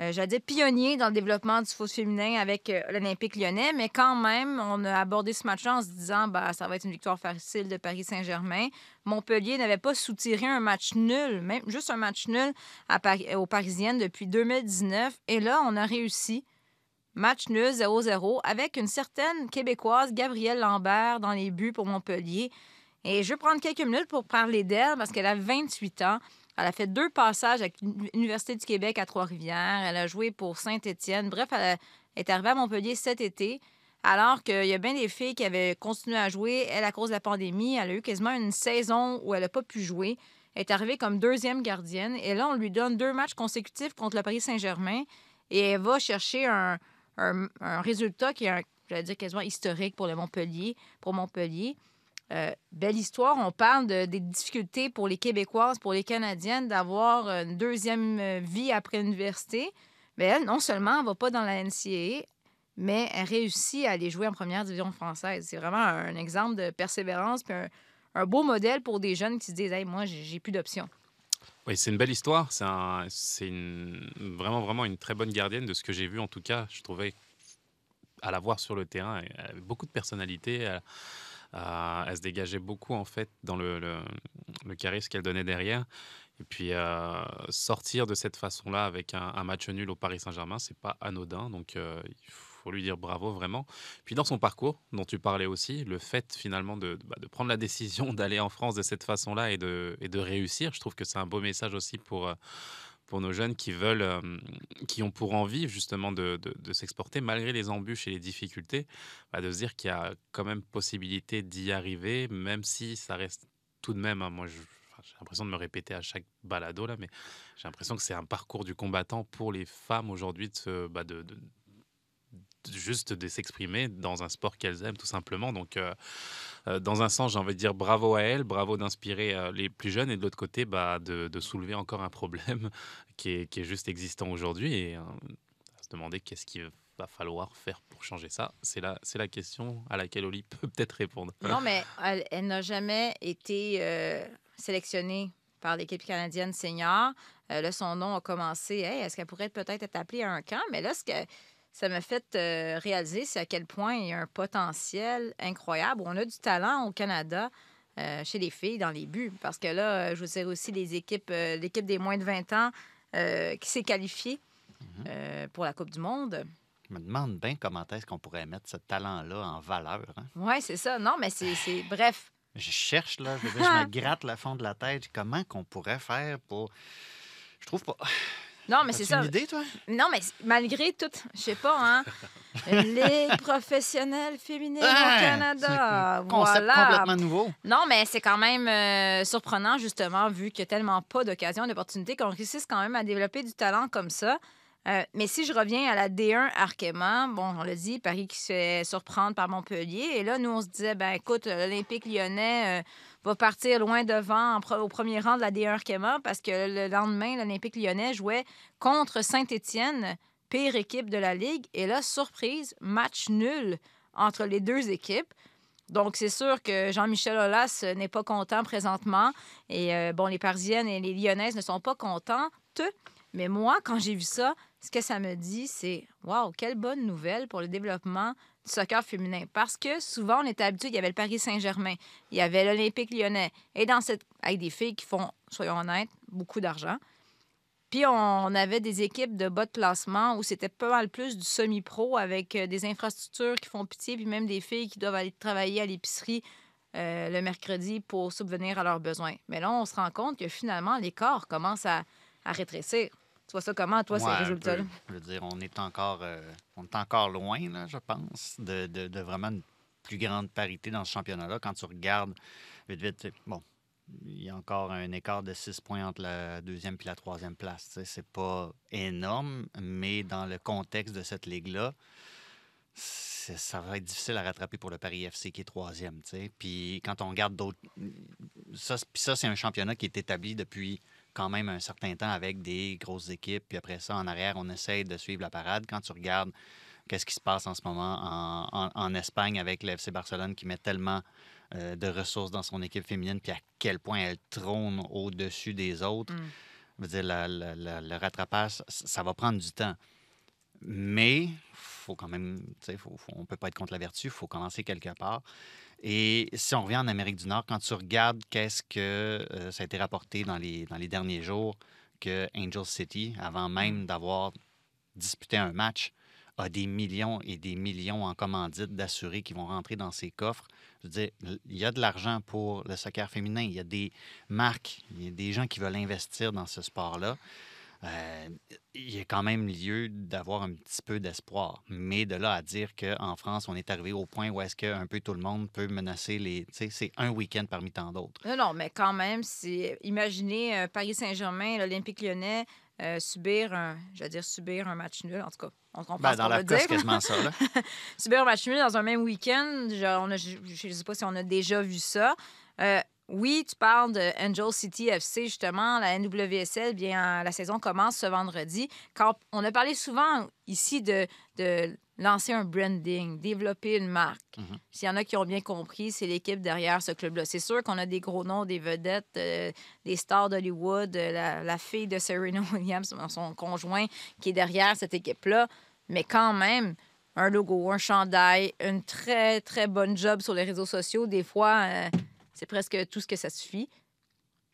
euh, j'allais dire, pionnier dans le développement du foot féminin avec euh, l'Olympique lyonnais, mais quand même, on a abordé ce match-là en se disant, bah, ça va être une victoire facile de Paris Saint-Germain. Montpellier n'avait pas soutiré un match nul, même juste un match nul à Paris- aux Parisiennes depuis 2019, et là, on a réussi. Match nul 0-0 avec une certaine Québécoise, Gabrielle Lambert, dans les buts pour Montpellier. Et je vais prendre quelques minutes pour parler d'elle parce qu'elle a 28 ans. Elle a fait deux passages avec l'Université du Québec à Trois-Rivières. Elle a joué pour Saint-Étienne. Bref, elle est arrivée à Montpellier cet été. Alors qu'il y a bien des filles qui avaient continué à jouer. Elle, à cause de la pandémie, elle a eu quasiment une saison où elle n'a pas pu jouer. Elle est arrivée comme deuxième gardienne. Et là, on lui donne deux matchs consécutifs contre le Paris Saint-Germain. Et elle va chercher un, résultat qui est, un- j'allais dire, quasiment historique pour le Montpellier, pour Montpellier. Euh, belle histoire. On parle de- des difficultés pour les Québécoises, pour les Canadiennes, d'avoir une deuxième euh, vie après l'université. Mais elle, non seulement, elle ne va pas dans la NCAA, mais elle réussit à aller jouer en première division française. C'est vraiment un exemple de persévérance puis un, beau modèle pour des jeunes qui se disent hey, Moi, j'ai plus d'options. Oui, c'est une belle histoire. C'est vraiment, vraiment une très bonne gardienne de ce que j'ai vu. En tout cas, je trouvais à la voir sur le terrain, elle avait beaucoup de personnalité. Elle se dégageait beaucoup en fait dans le, le, charisme qu'elle donnait derrière. Et puis euh, sortir de cette façon-là avec un, un match nul au Paris Saint-Germain, c'est pas anodin. Donc euh, il faut lui dire bravo vraiment. Puis dans son parcours, dont tu parlais aussi, le fait finalement de, bah, de prendre la décision *laughs* d'aller en France de cette façon-là et de, et de réussir, je trouve que c'est un beau message aussi pour, euh, pour nos jeunes qui veulent, euh, qui ont pour envie justement de, de- s'exporter malgré les embûches et les difficultés, bah, de se dire qu'il y a quand même possibilité d'y arriver, même si ça reste tout de même, hein, moi j'ai l'impression de me répéter à chaque balado là, mais j'ai l'impression que c'est un parcours du combattant pour les femmes aujourd'hui de, bah, de- juste de s'exprimer dans un sport qu'elles aiment tout simplement. Donc euh, euh, dans un sens, j'ai envie de dire bravo à elles, bravo d'inspirer euh, les plus jeunes, et de l'autre côté, bah, de, soulever encore un problème *laughs* qui est, qui est juste existant aujourd'hui et se demander qu'est-ce qu'il va falloir faire pour changer ça. C'est la, c'est la question à laquelle Oli *laughs* peut peut-être répondre. Non, mais elle, n'a jamais été sélectionnée par l'équipe canadienne senior. Là, son nom a commencé. Est-ce qu'elle pourrait peut-être être appelée à un camp? Mais là, ce que ça m'a fait euh, réaliser, c'est à quel point il y a un potentiel incroyable. On a du talent au Canada. euh, chez les filles dans les buts. Parce que là, euh, je vous dire aussi les équipes, euh, l'équipe des moins de 20 ans qui s'est qualifiée euh, pour la Coupe du Monde. Je me demande bien comment est-ce qu'on pourrait mettre ce talent-là en valeur. hein. Oui, c'est ça. Non, mais c'est. c'est- Bref. Je cherche, là, je, veux dire, je me *laughs* gratte le fond de la tête. Comment qu'on pourrait faire pour... Je trouve pas... Non, mais c'est ça. une idée, toi? Non, mais malgré tout, je sais pas, hein, *laughs* les professionnels féminines au Canada. c'est un concept voilà. complètement nouveau. Non, mais c'est quand même euh, surprenant, justement, vu qu'il n'y a tellement pas d'occasions, d'opportunités, qu'on réussisse quand même à développer du talent comme ça. Euh, mais si je reviens à la D1 Arkema, bon, on l'a dit, Paris qui se fait surprendre par Montpellier. Et là, nous, on se disait, ben écoute, l'Olympique lyonnais euh, va partir loin devant au premier rang de la D1 Arkema parce que le lendemain, l'Olympique lyonnais jouait contre Saint-Étienne, pire équipe de la Ligue. Et là, surprise, match nul entre les deux équipes. Donc, c'est sûr que Jean-Michel Aulas n'est pas content présentement. Et euh, bon, les Parisiennes et les Lyonnaises ne sont pas contentes. Mais moi, quand j'ai vu ça, ce que ça me dit, c'est Waouh, quelle bonne nouvelle pour le développement soccer féminin. Parce que souvent, on était habitué, il y avait le Paris Saint-Germain, il y avait l'Olympique lyonnais. Et dans cette. avec des filles qui font, soyons honnêtes, beaucoup d'argent. Puis on avait des équipes de bas de classement où c'était pas mal plus du semi-pro avec euh, des infrastructures qui font pitié, puis même des filles qui doivent aller travailler à l'épicerie euh, le mercredi pour subvenir à leurs besoins. Mais là, on se rend compte que finalement, l'écart commence à, à rétrécir. Tu vois ça comment, toi, Ouais, ces résultats-là? Je veux dire, on est encore, euh, on est encore loin, là, je pense, de, de- de vraiment une plus grande parité dans ce championnat-là. Quand tu regardes vite, vite, bon, il y a encore un écart de 6 points entre la deuxième et la troisième place. C'est pas énorme, mais dans le contexte de cette ligue-là, ça va être difficile à rattraper pour le Paris FC qui est troisième. Puis quand on regarde d'autres. Ça, ça, c'est un championnat qui est établi depuis quand même un certain temps avec des grosses équipes. Puis après ça, en arrière, on essaye de suivre la parade. Quand tu regardes qu'est-ce qui se passe en ce moment en, en- en Espagne avec le FC Barcelone qui met tellement euh, de ressources dans son équipe féminine, puis à quel point elle trône au-dessus des autres. Mm. Je veux dire, la- la- la- le rattrapage, ça, va prendre du temps. Mais faut quand même, faut- faut- on ne peut pas être contre la vertu, il faut commencer quelque part. Et si on revient en Amérique du Nord, quand tu regardes qu'est-ce que euh, ça a été rapporté dans les, dans les derniers jours, que Angel City, avant même d'avoir disputé un match, a des millions et des millions en commandite d'assurés qui vont rentrer dans ses coffres. Je veux dire, il y a de l'argent pour le soccer féminin. Il y a des marques, il y a des gens qui veulent investir dans ce sport-là. Euh, il y a quand même lieu d'avoir un petit peu d'espoir. Mais de là à dire qu'en France, on est arrivé au point où est-ce qu'un peu tout le monde peut menacer les... Tu sais, c'est un week-end parmi tant d'autres. Non, non, mais quand même, c'est imaginez euh, Paris Saint-Germain, l'Olympique lyonnais euh, subir un, je veux dire subir un match nul. En tout cas, on comprend Ben, ce dans la dire. quasiment ça. Là. *laughs* subir un match nul dans un même week-end, je ne sais pas si on a déjà vu ça. Euh, oui, tu parles de Angel City FC, justement. La NWSL, bien, la saison commence ce vendredi. Quand on a parlé souvent ici de, de lancer un branding, développer une marque. Mhm. S'il y en a qui ont bien compris, c'est l'équipe derrière ce club-là. C'est sûr qu'on a des gros noms, des vedettes, euh, des stars d'Hollywood, euh, la, la fille de Serena *laughs* Williams, son conjoint, qui est derrière cette équipe-là. Mais quand même, un logo, un chandail, une très, très bonne job sur les réseaux sociaux, des fois, euh, c'est presque tout ce que ça suffit.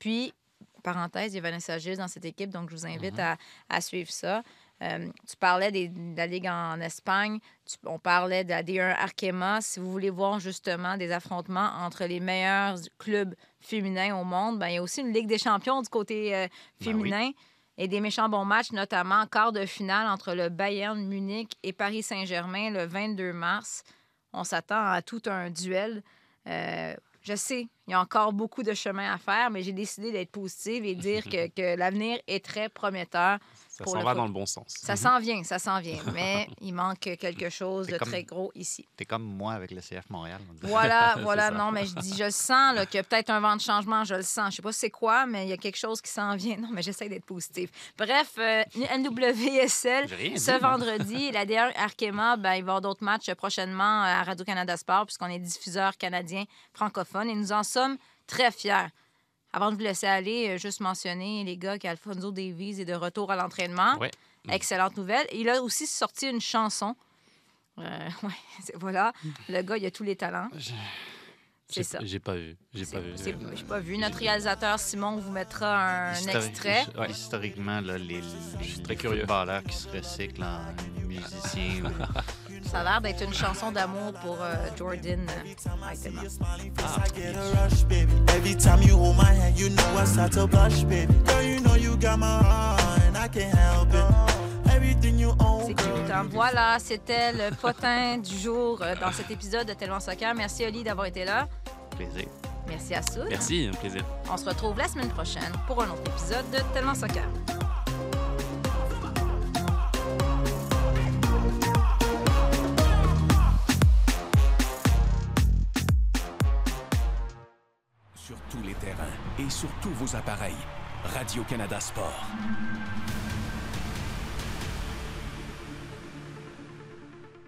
Puis, parenthèse, il y a Vanessa Gilles dans cette équipe, donc je vous invite à, à suivre ça. Euh, tu parlais des- de la Ligue en Espagne, tu- on parlait de la D1 Arkema. Si vous voulez voir justement des affrontements entre les meilleurs clubs féminins au monde, ben, il y a aussi une Ligue des champions du côté euh, féminin et des méchants bons matchs, notamment quart de finale entre le Bayern Munich et Paris Saint-Germain le 22 mars. On s'attend à tout un duel. Euh, je sais, il y a encore beaucoup de chemin à faire, mais j'ai décidé d'être positive et dire *laughs* que, que l'avenir est très prometteur. Ça s'en va dans le bon sens. Ça s'en vient, ça s'en vient, *laughs* mais il manque quelque chose de comme- très gros ici. T'es comme moi avec le CF Montréal. Voilà, *laughs* voilà, non, mais je dis, je le sens, là, qu'il y a peut-être un vent de changement, je le sens. Je sais pas c'est quoi, mais il y a quelque chose qui s'en vient. Non, mais j'essaie d'être positif. Bref, euh, NWSL, dit, ce vendredi, la DR Arkema, ben, il va y avoir d'autres matchs prochainement à Radio-Canada Sport, puisqu'on est diffuseur canadien francophone, et nous en sommes très fiers. Avant de vous laisser aller, euh, juste mentionner, les gars, qu'Alfonso Davies est de retour à l'entraînement. Ouais. Excellente nouvelle. Il a aussi sorti une chanson. Euh, *laughs* ouais, voilà. Le gars, il a tous les talents. C'est ça. J'ai pas vu. J'ai pas vu. J'ai pas vu. Notre réalisateur Simon vous mettra un extrait. Ouais. Historiquement, là, les, les, très les curieux. footballeurs qui se recyclent en musiciens. ou- *laughs* Ça a l'air d'être une chanson d'amour pour euh, Jordan euh, C'est cute. hein? Voilà, c'était le potin du jour euh, dans cet épisode de Tellement Soccer. Merci Oli d'avoir été là. Plaisir. Merci à Soud. Merci, un plaisir. On se retrouve la semaine prochaine pour un autre épisode de Tellement Soccer. Sur tous les terrains et sur tous vos appareils. Radio-Canada Sport.